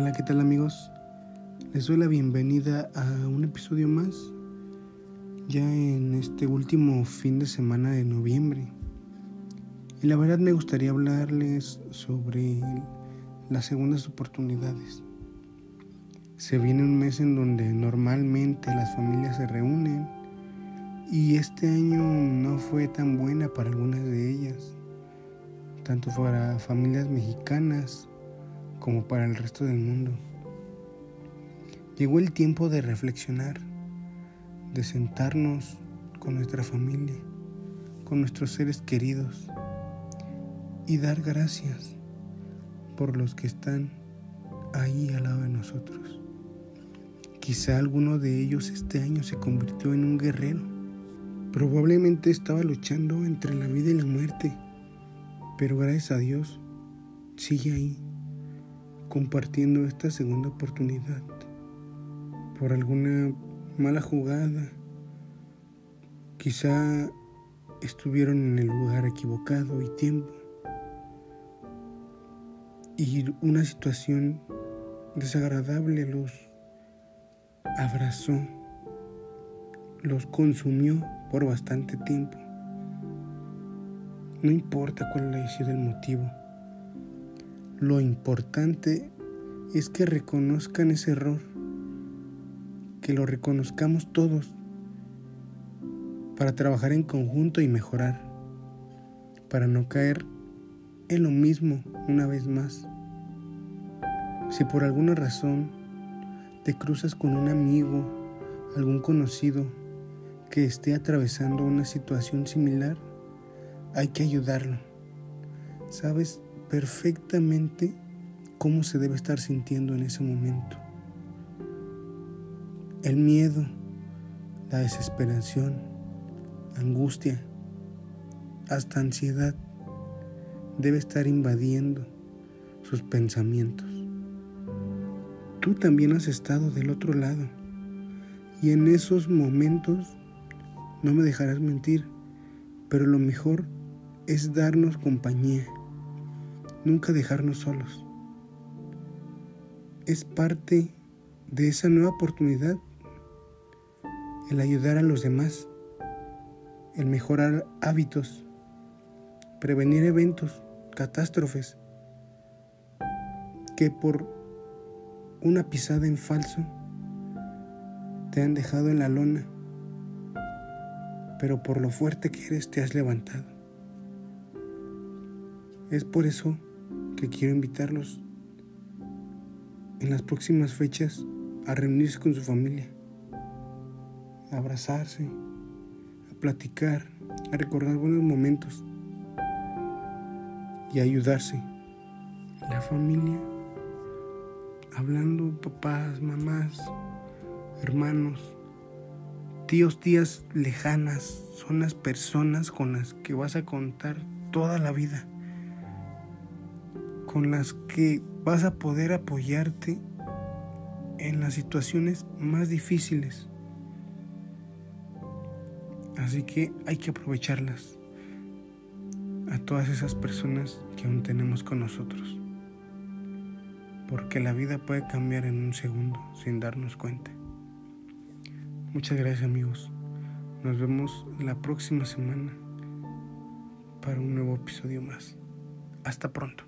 Hola, ¿qué tal amigos? Les doy la bienvenida a un episodio más, ya en este último fin de semana de noviembre. Y la verdad me gustaría hablarles sobre las segundas oportunidades. Se viene un mes en donde normalmente las familias se reúnen y este año no fue tan buena para algunas de ellas, tanto para familias mexicanas como para el resto del mundo. Llegó el tiempo de reflexionar, de sentarnos con nuestra familia, con nuestros seres queridos y dar gracias por los que están ahí al lado de nosotros. Quizá alguno de ellos este año se convirtió en un guerrero. Probablemente estaba luchando entre la vida y la muerte, pero gracias a Dios sigue ahí compartiendo esta segunda oportunidad por alguna mala jugada. Quizá estuvieron en el lugar equivocado y tiempo. Y una situación desagradable los abrazó, los consumió por bastante tiempo. No importa cuál haya sido el motivo. Lo importante es que reconozcan ese error, que lo reconozcamos todos para trabajar en conjunto y mejorar, para no caer en lo mismo una vez más. Si por alguna razón te cruzas con un amigo, algún conocido que esté atravesando una situación similar, hay que ayudarlo. ¿Sabes? Perfectamente cómo se debe estar sintiendo en ese momento. El miedo, la desesperación, angustia, hasta ansiedad debe estar invadiendo sus pensamientos. Tú también has estado del otro lado y en esos momentos no me dejarás mentir, pero lo mejor es darnos compañía nunca dejarnos solos. Es parte de esa nueva oportunidad el ayudar a los demás, el mejorar hábitos, prevenir eventos, catástrofes, que por una pisada en falso te han dejado en la lona, pero por lo fuerte que eres te has levantado. Es por eso que quiero invitarlos en las próximas fechas a reunirse con su familia, a abrazarse, a platicar, a recordar buenos momentos y a ayudarse. La familia, hablando papás, mamás, hermanos, tíos, tías lejanas, son las personas con las que vas a contar toda la vida con las que vas a poder apoyarte en las situaciones más difíciles. Así que hay que aprovecharlas a todas esas personas que aún tenemos con nosotros. Porque la vida puede cambiar en un segundo sin darnos cuenta. Muchas gracias amigos. Nos vemos la próxima semana para un nuevo episodio más. Hasta pronto.